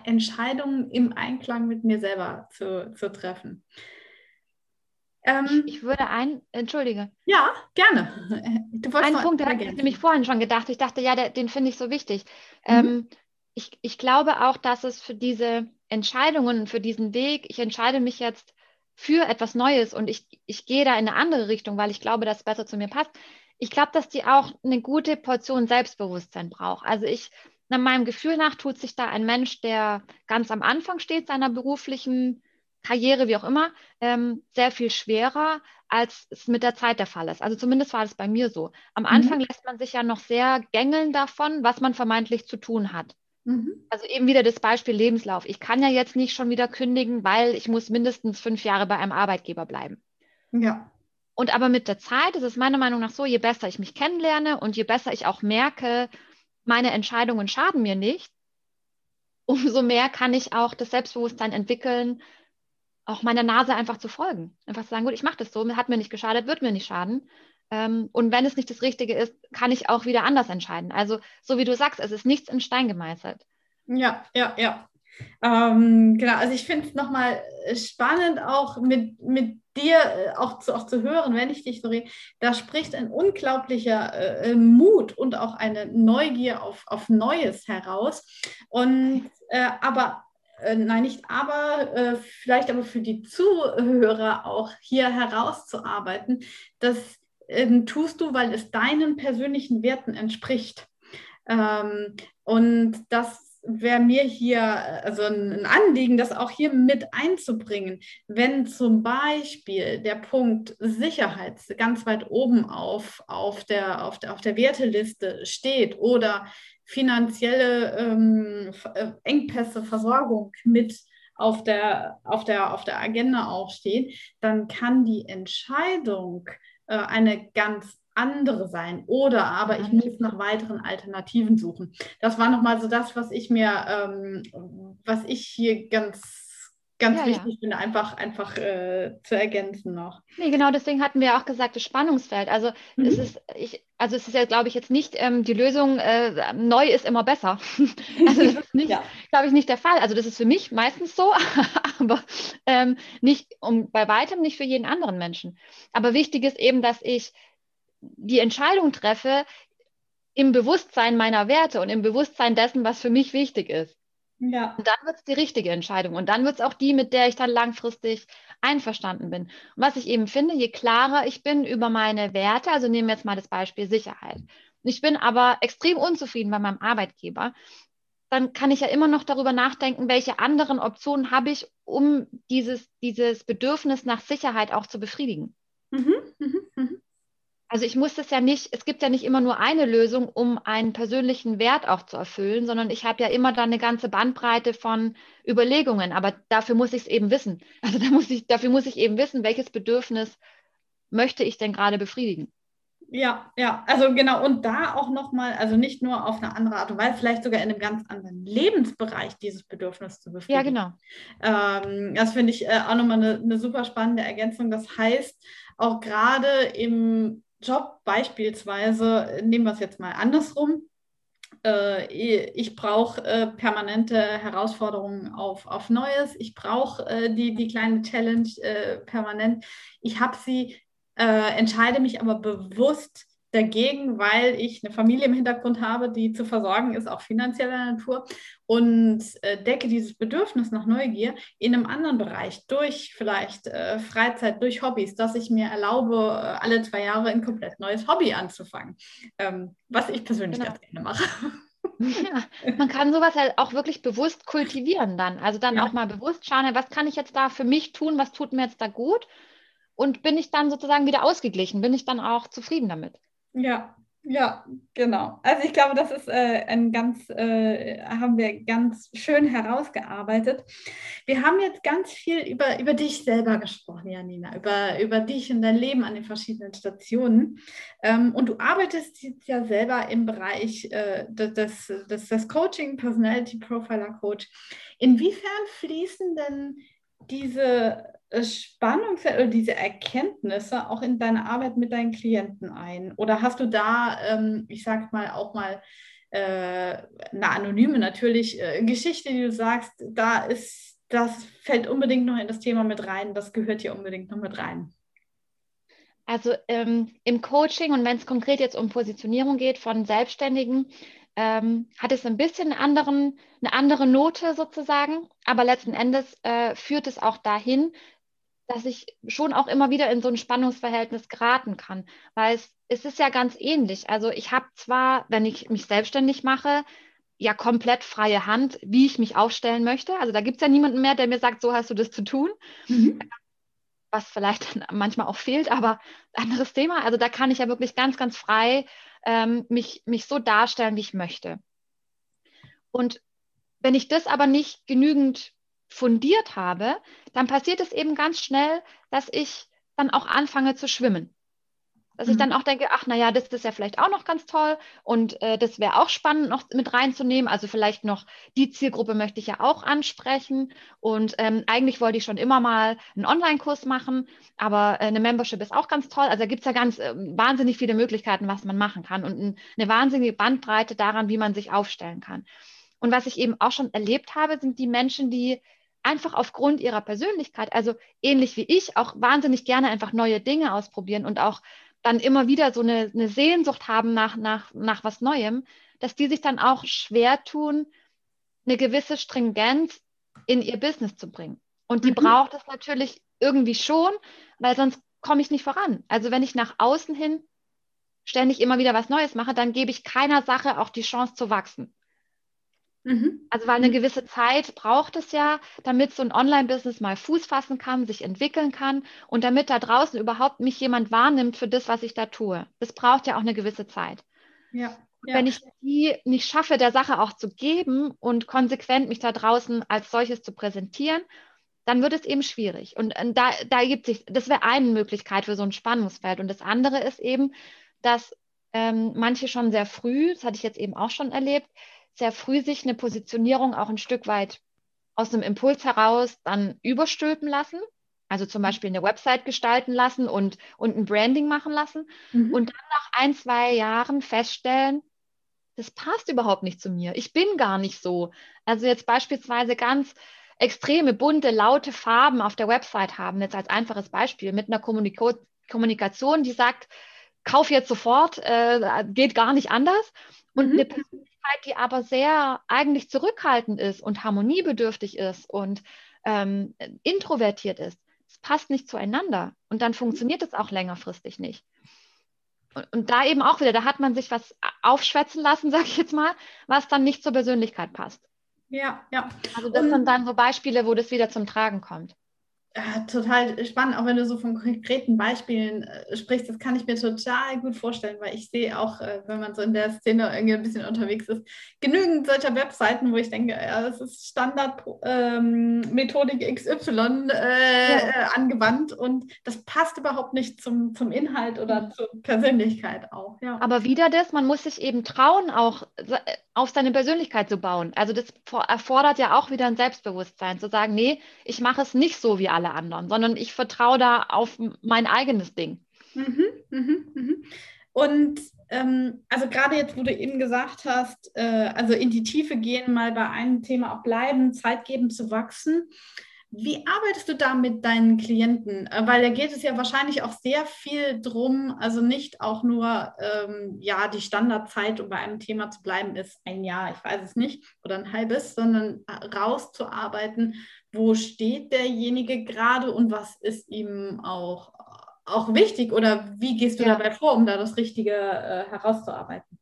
Entscheidungen im Einklang mit mir selber zu, zu treffen. Ähm, ich, würde ein, entschuldige. Ja, gerne. Du Ein Punkt, da habe ich nämlich vorhin schon gedacht. Ich dachte, ja, der, den finde ich so wichtig. Mhm. Ähm, ich, ich glaube auch, dass es für diese Entscheidungen, für diesen Weg, ich entscheide mich jetzt für etwas Neues und ich, ich gehe da in eine andere Richtung, weil ich glaube, dass es besser zu mir passt. Ich glaube, dass die auch eine gute Portion Selbstbewusstsein braucht. Also ich, nach meinem Gefühl nach, tut sich da ein Mensch, der ganz am Anfang steht seiner beruflichen Karriere, wie auch immer, ähm, sehr viel schwerer, als es mit der Zeit der Fall ist. Also zumindest war das bei mir so. Am mhm. Anfang lässt man sich ja noch sehr gängeln davon, was man vermeintlich zu tun hat. Mhm. Also eben wieder das Beispiel Lebenslauf. Ich kann ja jetzt nicht schon wieder kündigen, weil ich muss mindestens fünf Jahre bei einem Arbeitgeber bleiben. Ja. Und aber mit der Zeit ist es meiner Meinung nach so, je besser ich mich kennenlerne und je besser ich auch merke, meine Entscheidungen schaden mir nicht, umso mehr kann ich auch das Selbstbewusstsein entwickeln, auch meiner Nase einfach zu folgen. Einfach zu sagen, gut, ich mache das so, hat mir nicht geschadet, wird mir nicht schaden. Ähm, und wenn es nicht das Richtige ist, kann ich auch wieder anders entscheiden. Also, so wie du sagst, es ist nichts in Stein gemeißelt. Ja, ja, ja. Ähm, genau, also ich finde es nochmal spannend, auch mit, mit dir äh, auch, zu, auch zu hören, wenn ich dich so rede. Da spricht ein unglaublicher äh, Mut und auch eine Neugier auf, auf Neues heraus. Und äh, aber äh, nein, nicht aber, äh, vielleicht aber für die Zuhörer auch hier herauszuarbeiten, dass ähm, tust du, weil es deinen persönlichen Werten entspricht. Ähm, und das wäre mir hier also ein Anliegen, das auch hier mit einzubringen. Wenn zum Beispiel der Punkt Sicherheit ganz weit oben auf, auf, der, auf, der, auf der Werteliste steht oder finanzielle ähm, äh, Engpässe, Versorgung mit auf der, auf, der, auf der Agenda auch stehen, dann kann die Entscheidung, äh, eine ganz andere sein. Oder aber ich muss nach weiteren Alternativen suchen. Das war nochmal so das, was ich mir, ähm, was ich hier ganz ganz ja, wichtig ja. finde, einfach, einfach äh, zu ergänzen noch. Nee, genau, deswegen hatten wir auch gesagt, das Spannungsfeld. Also mhm. es ist, ich, also es ist ja, glaube ich, jetzt nicht ähm, die Lösung, äh, neu ist immer besser. also das ist nicht, ja. glaube ich, nicht der Fall. Also das ist für mich meistens so, aber ähm, nicht um bei weitem nicht für jeden anderen Menschen. Aber wichtig ist eben, dass ich die Entscheidung treffe im Bewusstsein meiner Werte und im Bewusstsein dessen, was für mich wichtig ist. Ja. Und dann wird es die richtige Entscheidung. Und dann wird es auch die, mit der ich dann langfristig einverstanden bin. Und was ich eben finde, je klarer ich bin über meine Werte, also nehmen wir jetzt mal das Beispiel Sicherheit. Ich bin aber extrem unzufrieden bei meinem Arbeitgeber, dann kann ich ja immer noch darüber nachdenken, welche anderen Optionen habe ich, um dieses, dieses Bedürfnis nach Sicherheit auch zu befriedigen. Mhm, mh, mh. Also ich muss das ja nicht, es gibt ja nicht immer nur eine Lösung, um einen persönlichen Wert auch zu erfüllen, sondern ich habe ja immer dann eine ganze Bandbreite von Überlegungen. Aber dafür muss ich es eben wissen. Also da muss ich, dafür muss ich eben wissen, welches Bedürfnis möchte ich denn gerade befriedigen. Ja, ja, also genau, und da auch nochmal, also nicht nur auf eine andere Art und Weise, vielleicht sogar in einem ganz anderen Lebensbereich dieses Bedürfnis zu befriedigen. Ja, genau. Ähm, das finde ich äh, auch nochmal eine, eine super spannende Ergänzung. Das heißt, auch gerade im Job beispielsweise, nehmen wir es jetzt mal andersrum, äh, ich brauche äh, permanente Herausforderungen auf, auf Neues, ich brauche äh, die, die kleine Challenge permanent, ich habe sie, entscheide mich aber bewusst dagegen, weil ich eine Familie im Hintergrund habe, die zu versorgen ist, auch finanzieller Natur und äh, decke dieses Bedürfnis nach Neugier in einem anderen Bereich durch vielleicht äh, Freizeit, durch Hobbys, dass ich mir erlaube, äh, alle zwei Jahre ein komplett neues Hobby anzufangen, ähm, was ich persönlich genau. ganz gerne mache. Ja, man kann sowas halt auch wirklich bewusst kultivieren dann. Also dann ja. auch mal bewusst schauen, was kann ich jetzt da für mich tun, was tut mir jetzt da gut? Und bin ich dann sozusagen wieder ausgeglichen? Bin ich dann auch zufrieden damit? Ja, Ja, genau. Also ich glaube, das ist äh, ein ganz, äh, haben wir ganz schön herausgearbeitet. Wir haben jetzt ganz viel über, über dich selber gesprochen, Janina, über, über dich und dein Leben an den verschiedenen Stationen. Ähm, und du arbeitest jetzt ja selber im Bereich äh, des, des, des Coaching, Personality Profiler Coach. Inwiefern fließen denn diese äh, Spannung oder diese Erkenntnisse auch in deine Arbeit mit deinen Klienten ein? Oder hast du da, ähm, ich sag mal, auch mal äh, eine anonyme natürlich äh, Geschichte, die du sagst, da ist, das fällt unbedingt noch in das Thema mit rein, das gehört hier unbedingt noch mit rein? Also ähm, im Coaching und wenn es konkret jetzt um Positionierung geht von Selbstständigen, ähm, hat es ein bisschen anderen, eine andere Note sozusagen, aber letzten Endes äh, führt es auch dahin, dass ich schon auch immer wieder in so ein Spannungsverhältnis geraten kann, weil es, es ist ja ganz ähnlich. Also ich habe zwar, wenn ich mich selbstständig mache, ja komplett freie Hand, wie ich mich aufstellen möchte. Also da gibt es ja niemanden mehr, der mir sagt, so hast du das zu tun. Mhm. Was vielleicht manchmal auch fehlt, aber anderes Thema. Also da kann ich ja wirklich ganz, ganz frei ähm, mich, mich so darstellen, wie ich möchte. Und wenn ich das aber nicht genügend fundiert habe, dann passiert es eben ganz schnell, dass ich dann auch anfange zu schwimmen. Dass mhm. ich dann auch denke, ach naja, das ist ja vielleicht auch noch ganz toll und äh, das wäre auch spannend noch mit reinzunehmen. Also vielleicht noch die Zielgruppe möchte ich ja auch ansprechen und ähm, eigentlich wollte ich schon immer mal einen Online-Kurs machen, aber äh, eine Membership ist auch ganz toll. Also da gibt es ja ganz äh, wahnsinnig viele Möglichkeiten, was man machen kann und ein, eine wahnsinnige Bandbreite daran, wie man sich aufstellen kann. Und was ich eben auch schon erlebt habe, sind die Menschen, die einfach aufgrund ihrer Persönlichkeit, also ähnlich wie ich, auch wahnsinnig gerne einfach neue Dinge ausprobieren und auch dann immer wieder so eine, eine Sehnsucht haben nach, nach, nach was Neuem, dass die sich dann auch schwer tun, eine gewisse Stringenz in ihr Business zu bringen. Und die mhm. braucht es natürlich irgendwie schon, weil sonst komme ich nicht voran. Also wenn ich nach außen hin ständig immer wieder was Neues mache, dann gebe ich keiner Sache auch die Chance zu wachsen. Mhm. Also weil eine gewisse Zeit braucht es ja, damit so ein Online-Business mal Fuß fassen kann, sich entwickeln kann und damit da draußen überhaupt mich jemand wahrnimmt für das, was ich da tue. Das braucht ja auch eine gewisse Zeit. Ja. Ja. Wenn ich die nicht schaffe, der Sache auch zu geben und konsequent mich da draußen als solches zu präsentieren, dann wird es eben schwierig. Und, und da, da gibt sich, das wäre eine Möglichkeit für so ein Spannungsfeld. Und das andere ist eben, dass ähm, manche schon sehr früh, das hatte ich jetzt eben auch schon erlebt, sehr früh sich eine Positionierung auch ein Stück weit aus einem Impuls heraus dann überstülpen lassen. Also zum mhm. Beispiel eine Website gestalten lassen und, und ein Branding machen lassen. Mhm. Und dann nach ein, zwei Jahren feststellen, das passt überhaupt nicht zu mir. Ich bin gar nicht so. Also jetzt beispielsweise ganz extreme, bunte, laute Farben auf der Website haben, jetzt als einfaches Beispiel, mit einer Kommuniko Kommunikation, die sagt, kauf jetzt sofort, äh, geht gar nicht anders. Und mhm. eine Persönlichkeit, die aber sehr eigentlich zurückhaltend ist und harmoniebedürftig ist und ähm, introvertiert ist, es passt nicht zueinander. Und dann funktioniert es auch längerfristig nicht. Und, und da eben auch wieder, da hat man sich was aufschwätzen lassen, sage ich jetzt mal, was dann nicht zur Persönlichkeit passt. Ja, ja. Also das und, sind dann so Beispiele, wo das wieder zum Tragen kommt total spannend, auch wenn du so von konkreten Beispielen äh, sprichst, das kann ich mir total gut vorstellen, weil ich sehe auch, äh, wenn man so in der Szene irgendwie ein bisschen unterwegs ist, genügend solcher Webseiten, wo ich denke, ja, das ist Standardmethodik ähm, XY äh, ja. Äh, angewandt und das passt überhaupt nicht zum, zum Inhalt oder mhm. zur Persönlichkeit auch. Ja. Aber wieder das, man muss sich eben trauen, auch auf seine Persönlichkeit zu bauen. Also das erfordert ja auch wieder ein Selbstbewusstsein, zu sagen, nee, ich mache es nicht so wie alle anderen, sondern ich vertraue da auf mein eigenes Ding. Mhm, mhm, mhm. Und ähm, also gerade jetzt, wo du eben gesagt hast, äh, also in die Tiefe gehen, mal bei einem Thema auch bleiben, Zeit geben zu wachsen. Wie arbeitest du da mit deinen Klienten? Äh, weil da geht es ja wahrscheinlich auch sehr viel drum, also nicht auch nur, ähm, ja, die Standardzeit, um bei einem Thema zu bleiben, ist ein Jahr, ich weiß es nicht, oder ein halbes, sondern äh, rauszuarbeiten, wo steht derjenige gerade und was ist ihm auch, auch wichtig oder wie gehst du ja. dabei vor, um da das Richtige äh, herauszuarbeiten?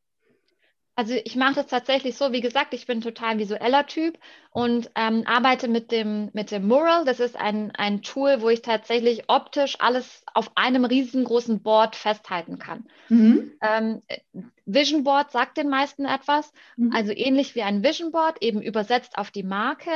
Also ich mache das tatsächlich so, wie gesagt, ich bin total visueller Typ und ähm, arbeite mit dem, mit dem Mural. Das ist ein, ein Tool, wo ich tatsächlich optisch alles auf einem riesengroßen Board festhalten kann. Mhm. Ähm, Vision Board sagt den meisten etwas, mhm. also ähnlich wie ein Vision Board, eben übersetzt auf die Marke,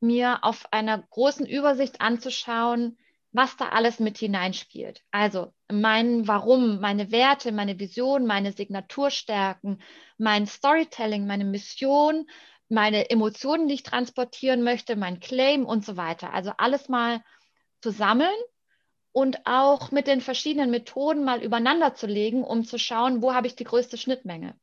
mir auf einer großen Übersicht anzuschauen, was da alles mit hineinspielt. Also mein Warum, meine Werte, meine Vision, meine Signaturstärken, mein Storytelling, meine Mission, meine Emotionen, die ich transportieren möchte, mein Claim und so weiter. Also alles mal zu sammeln und auch mit den verschiedenen Methoden mal übereinander zu legen, um zu schauen, wo habe ich die größte Schnittmenge.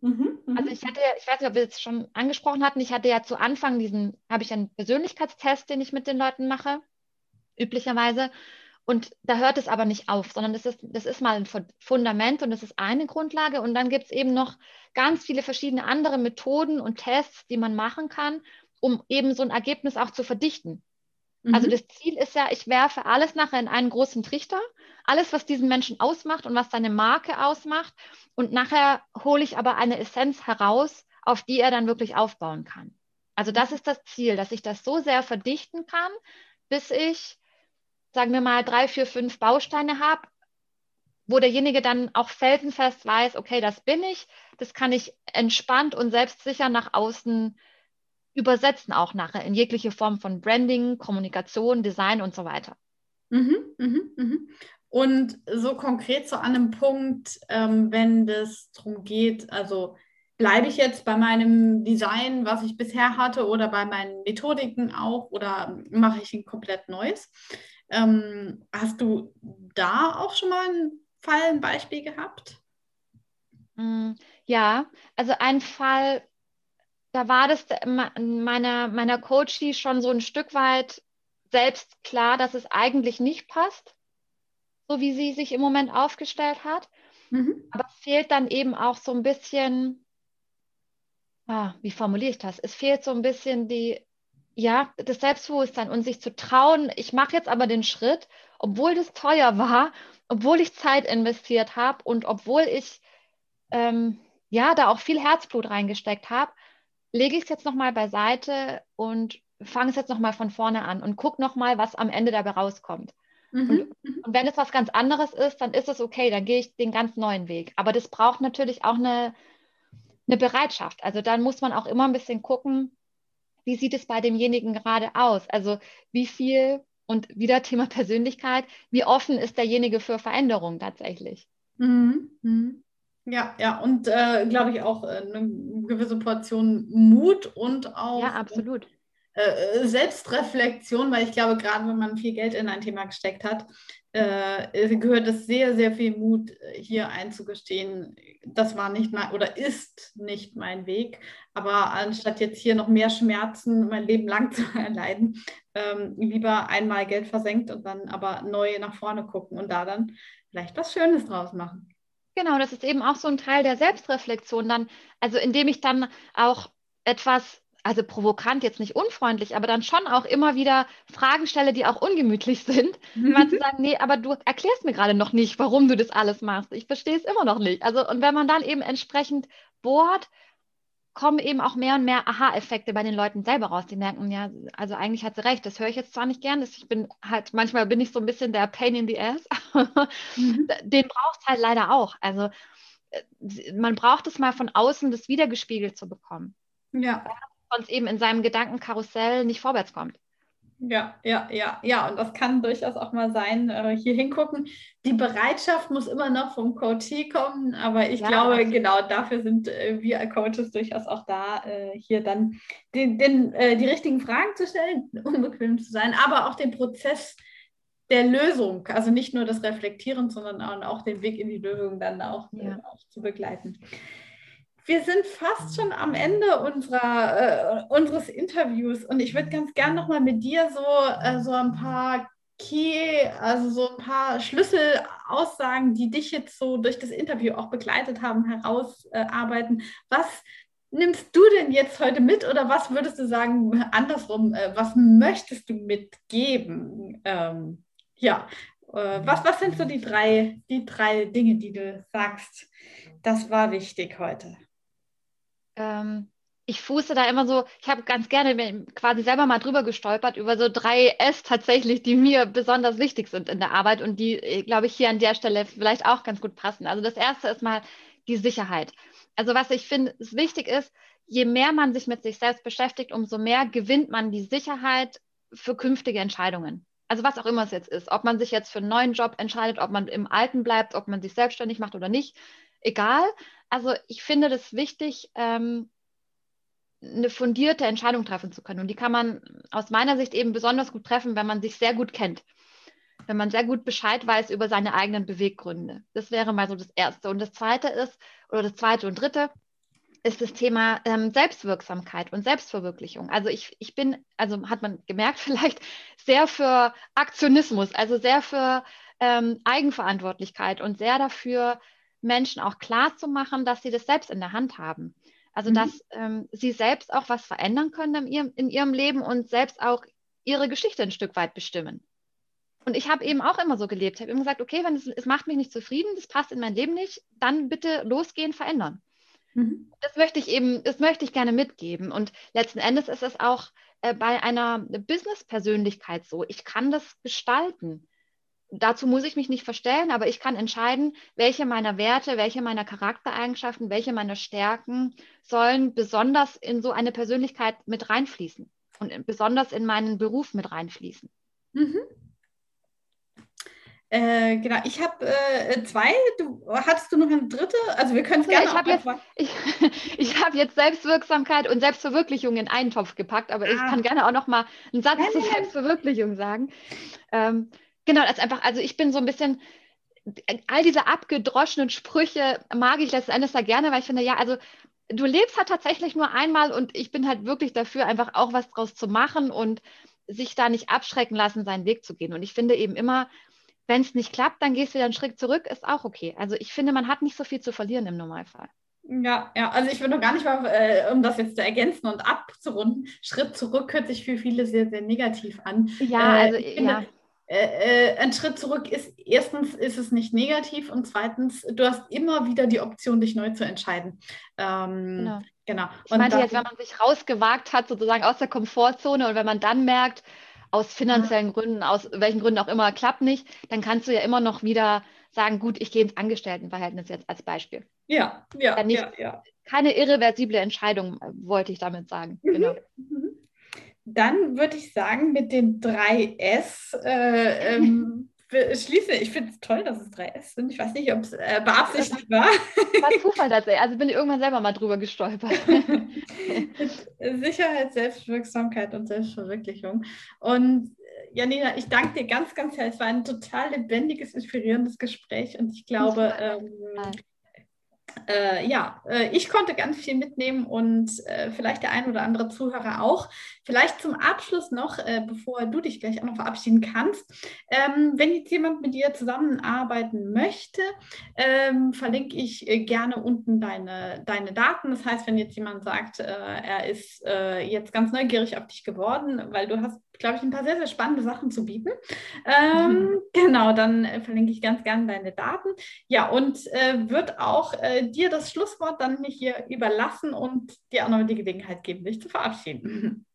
Mhm, mhm. also ich hatte, ich weiß nicht, ob wir es schon angesprochen hatten, ich hatte ja zu Anfang diesen, habe ich einen Persönlichkeitstest, den ich mit den Leuten mache üblicherweise. Und da hört es aber nicht auf, sondern das ist, das ist mal ein Fundament und das ist eine Grundlage. Und dann gibt es eben noch ganz viele verschiedene andere Methoden und Tests, die man machen kann, um eben so ein Ergebnis auch zu verdichten. Mhm. Also das Ziel ist ja, ich werfe alles nachher in einen großen Trichter, alles, was diesen Menschen ausmacht und was seine Marke ausmacht. Und nachher hole ich aber eine Essenz heraus, auf die er dann wirklich aufbauen kann. Also das ist das Ziel, dass ich das so sehr verdichten kann, bis ich sagen wir mal, drei, vier, fünf Bausteine habe, wo derjenige dann auch felsenfest weiß, okay, das bin ich, das kann ich entspannt und selbstsicher nach außen übersetzen, auch nachher in jegliche Form von Branding, Kommunikation, Design und so weiter. Mhm, mhm, mhm. Und so konkret so einem Punkt, ähm, wenn es darum geht, also bleibe ich jetzt bei meinem Design, was ich bisher hatte, oder bei meinen Methodiken auch, oder mache ich ein komplett neues? Ähm, hast du da auch schon mal einen Fall, ein Beispiel gehabt? Mm, ja, also ein Fall, da war das meiner, meiner Coachie schon so ein Stück weit selbst klar, dass es eigentlich nicht passt, so wie sie sich im Moment aufgestellt hat. Mhm. Aber es fehlt dann eben auch so ein bisschen, ah, wie formuliere ich das? Es fehlt so ein bisschen die ja, das Selbstbewusstsein und sich zu trauen, ich mache jetzt aber den Schritt, obwohl das teuer war, obwohl ich Zeit investiert habe und obwohl ich ähm, ja da auch viel Herzblut reingesteckt habe, lege ich es jetzt nochmal beiseite und fange es jetzt nochmal von vorne an und gucke nochmal, was am Ende dabei rauskommt. Mhm. Und, mhm. und, wenn es was ganz anderes ist, dann ist es okay, dann gehe ich den ganz neuen Weg. Aber das braucht natürlich auch eine, eine Bereitschaft. Also dann muss man auch immer ein bisschen gucken, wie sieht es bei demjenigen gerade aus? Also wie viel und wieder Thema Persönlichkeit, wie offen ist derjenige für Veränderungen tatsächlich? Mhm. Mhm. Ja, ja, und äh, glaube ich auch äh, eine gewisse Portion Mut und auch ja, absolut. Äh, Selbstreflexion, weil ich glaube, gerade wenn man viel Geld in ein Thema gesteckt hat, äh, gehört es sehr, sehr viel Mut, äh, hier einzugestehen, das war nicht mein oder ist nicht mein Weg. Aber anstatt jetzt hier noch mehr Schmerzen mein Leben lang zu erleiden, ähm, lieber einmal Geld versenkt und dann aber neu nach vorne gucken und da dann vielleicht was Schönes draus machen. Genau, das ist eben auch so ein Teil der Selbstreflexion dann, also indem ich dann auch etwas also provokant, jetzt nicht unfreundlich, aber dann schon auch immer wieder Fragen stelle, die auch ungemütlich sind. Mhm. Mal zu sagen, nee, aber du erklärst mir gerade noch nicht, warum du das alles machst. Ich verstehe es immer noch nicht. Also, und wenn man dann eben entsprechend bohrt, kommen eben auch mehr und mehr Aha-Effekte bei den Leuten selber raus. Die merken, ja, also eigentlich hat sie recht, das höre ich jetzt zwar nicht gern, das, ich bin halt, manchmal bin ich so ein bisschen der Pain in the Ass. mhm. Den braucht es halt leider auch. Also äh, man braucht es mal von außen, das wiedergespiegelt zu bekommen. Ja sonst eben in seinem Gedankenkarussell nicht vorwärts kommt. Ja, ja, ja, ja, und das kann durchaus auch mal sein, äh, hier hingucken. Die Bereitschaft muss immer noch vom Coachee kommen, aber ich ja, glaube, absolut. genau dafür sind äh, wir Coaches durchaus auch da, äh, hier dann den, den, äh, die richtigen Fragen zu stellen, unbequem zu sein, aber auch den Prozess der Lösung, also nicht nur das Reflektieren, sondern auch den Weg in die Lösung dann auch, äh, ja. auch zu begleiten wir sind fast schon am Ende unserer, äh, unseres Interviews und ich würde ganz gern nochmal mit dir so, äh, so ein paar Key, also so ein paar Schlüsselaussagen, die dich jetzt so durch das Interview auch begleitet haben, herausarbeiten. was nimmst du denn jetzt heute mit oder was würdest du sagen, andersrum, äh, was möchtest du mitgeben? Ähm, ja, äh, was, was sind so die drei, die drei Dinge, die du sagst, das war wichtig heute? Ähm, ich fuße da immer so, ich habe ganz gerne quasi selber mal drüber gestolpert über so drei S tatsächlich, die mir besonders wichtig sind in der Arbeit und die, äh, glaube ich, hier an der Stelle vielleicht auch ganz gut passen. Also das erste ist mal die Sicherheit. Also was ich finde, wichtig ist, je mehr man sich mit sich selbst beschäftigt, umso mehr gewinnt man die Sicherheit für künftige Entscheidungen. Also was auch immer es jetzt ist, ob man sich jetzt für einen neuen Job entscheidet, ob man im alten bleibt, ob man sich selbstständig macht oder nicht, egal. Also ich finde das wichtig, ähm, eine fundierte Entscheidung treffen zu können. Und die kann man aus meiner Sicht eben besonders gut treffen, wenn man sich sehr gut kennt. Wenn man sehr gut Bescheid weiß über seine eigenen Beweggründe. Das wäre mal so das Erste. Und das Zweite ist, oder das Zweite und Dritte, ist das Thema ähm, Selbstwirksamkeit und Selbstverwirklichung. Also ich, ich bin, also hat man gemerkt vielleicht, sehr für Aktionismus, also sehr für ähm, Eigenverantwortlichkeit und sehr dafür, Menschen auch klar zu machen, dass sie das selbst in der Hand haben. Also, mhm. dass ähm, sie selbst auch was verändern können in ihrem, in ihrem Leben und selbst auch ihre Geschichte ein Stück weit bestimmen. Und ich habe eben auch immer so gelebt. Ich habe immer gesagt, okay, wenn es, es macht mich nicht zufrieden, das passt in mein Leben nicht, dann bitte losgehen, verändern. Mhm. Das möchte ich eben, das möchte ich gerne mitgeben. Und letzten Endes ist es auch äh, bei einer Business-Persönlichkeit so. Ich kann das gestalten dazu muss ich mich nicht verstellen, aber ich kann entscheiden, welche meiner Werte, welche meiner Charaktereigenschaften, welche meiner Stärken sollen besonders in so eine Persönlichkeit mit reinfließen und besonders in meinen Beruf mit reinfließen. Mhm. Äh, genau, ich habe äh, zwei. Du, hattest du noch eine dritte? Also wir können es gerne. Ja, ich habe jetzt, ich, ich hab jetzt Selbstwirksamkeit und Selbstverwirklichung in einen Topf gepackt, aber ah. ich kann gerne auch noch mal einen Satz nein, zur Selbstverwirklichung sagen. Ähm, Genau, das ist einfach, also ich bin so ein bisschen, all diese abgedroschenen Sprüche mag ich letzten Endes da gerne, weil ich finde, ja, also du lebst halt tatsächlich nur einmal und ich bin halt wirklich dafür, einfach auch was draus zu machen und sich da nicht abschrecken lassen, seinen Weg zu gehen. Und ich finde eben immer, wenn es nicht klappt, dann gehst du wieder einen Schritt zurück, ist auch okay. Also ich finde, man hat nicht so viel zu verlieren im Normalfall. Ja, ja, also ich würde noch gar nicht mal, äh, um das jetzt zu ergänzen und abzurunden, Schritt zurück hört sich für viele sehr, sehr negativ an. Ja, äh, also ich finde, ja äh, äh, ein Schritt zurück ist, erstens ist es nicht negativ und zweitens, du hast immer wieder die Option, dich neu zu entscheiden. Ähm, genau. genau. Ich und meinte jetzt, wenn man sich rausgewagt hat, sozusagen aus der Komfortzone und wenn man dann merkt, aus finanziellen. Gründen, aus welchen Gründen auch immer, klappt nicht, dann kannst du ja immer noch wieder sagen, gut, ich gehe ins Angestelltenverhältnis jetzt als Beispiel. Ja, ja, nicht, ja, ja. Keine irreversible Entscheidung, äh, wollte ich damit sagen. Mhm. Genau. Mhm. Dann würde ich sagen, mit den drei S äh, ähm, schließe. Ich finde es toll, dass es drei S sind. Ich weiß nicht, ob es äh, beabsichtigt war. War Zufall tatsächlich. Also bin ich irgendwann selber mal drüber gestolpert. Sicherheit, Selbstwirksamkeit und Selbstverwirklichung. Und äh, Janina, ich danke dir ganz, ganz herzlich. Es war ein total lebendiges, inspirierendes Gespräch und ich glaube, ähm, äh, ja, äh, ich konnte ganz viel mitnehmen und äh, vielleicht der ein oder andere Zuhörer auch. Vielleicht zum Abschluss noch, äh, bevor du dich gleich auch noch verabschieden kannst. Ähm, wenn jetzt jemand mit dir zusammenarbeiten möchte, ähm, verlinke ich äh, gerne unten deine, deine Daten. Das heißt, wenn jetzt jemand sagt, äh, er ist jetzt ganz neugierig auf dich geworden, weil du hast glaube ich, ein paar sehr, sehr spannende Sachen zu bieten. Ähm, mhm. Genau, dann äh, verlinke ich ganz gerne deine Daten. Ja, und äh, wird auch äh, dir das Schlusswort dann hier überlassen und dir auch noch die Gelegenheit geben, dich zu verabschieden.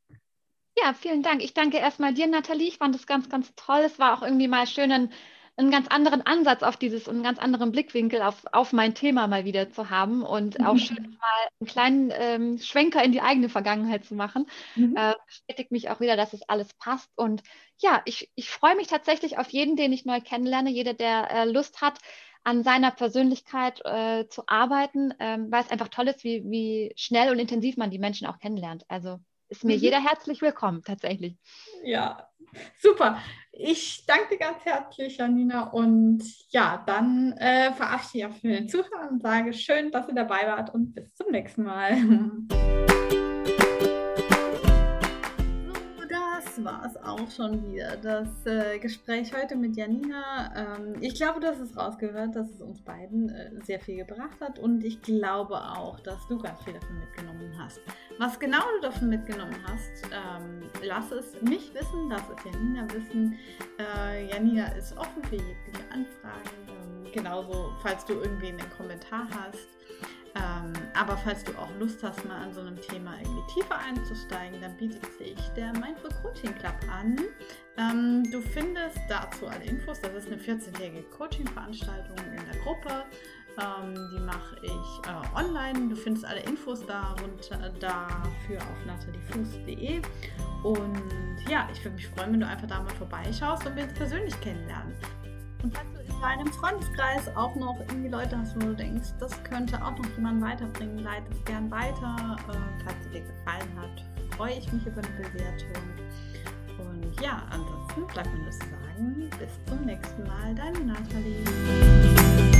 Ja, vielen Dank. Ich danke erstmal dir, Nathalie. Ich fand das ganz, ganz toll. Es war auch irgendwie mal schön, einen einen ganz anderen Ansatz auf dieses und einen ganz anderen Blickwinkel auf, auf mein Thema mal wieder zu haben und mhm. auch schön mal einen kleinen ähm, Schwenker in die eigene Vergangenheit zu machen. Mhm. Äh, bestätigt mich auch wieder, dass es alles passt. Und ja, ich, ich freue mich tatsächlich auf jeden, den ich neu kennenlerne, jeder, der äh, Lust hat, an seiner Persönlichkeit äh, zu arbeiten, ähm, weil es einfach toll ist, wie, wie schnell und intensiv man die Menschen auch kennenlernt. Also ist mir mhm. jeder herzlich willkommen, tatsächlich. Ja, super. Ich danke dir ganz herzlich, Janina. Und ja, dann äh, verabschiede ich auch für den Zuhörer und sage schön, dass ihr dabei wart und bis zum nächsten Mal. war es auch schon wieder. Das äh, Gespräch heute mit Janina. Ähm, ich glaube, du hast es rausgehört, dass es uns beiden äh, sehr viel gebracht hat und ich glaube auch, dass du ganz viel davon mitgenommen hast. Was genau du davon mitgenommen hast, ähm, lass es mich wissen, lass es Janina wissen. Äh, Janina ist offen für jegliche Anfragen. Ähm, genauso, falls du irgendwie einen Kommentar hast. Ähm, aber falls du auch Lust hast, mal an so einem Thema irgendwie tiefer einzusteigen, dann bietet sich der Mindful Coaching Club an. Ähm, du findest dazu alle Infos. Das ist eine 14-tägige Coaching-Veranstaltung in der Gruppe. Ähm, die mache ich äh, online. Du findest alle Infos darunter, dafür auf nataliefuß.de. Und ja, ich würde mich freuen, wenn du einfach da mal vorbeischaust und wir uns persönlich kennenlernen. Und falls du in deinem Freundeskreis auch noch irgendwie Leute hast, wo du denkst, das könnte auch noch jemand weiterbringen, leite es gern weiter. Äh, falls es dir gefallen hat, freue ich mich über eine Bewertung. Und ja, ansonsten bleibt mir nur zu sagen, bis zum nächsten Mal, deine Nathalie.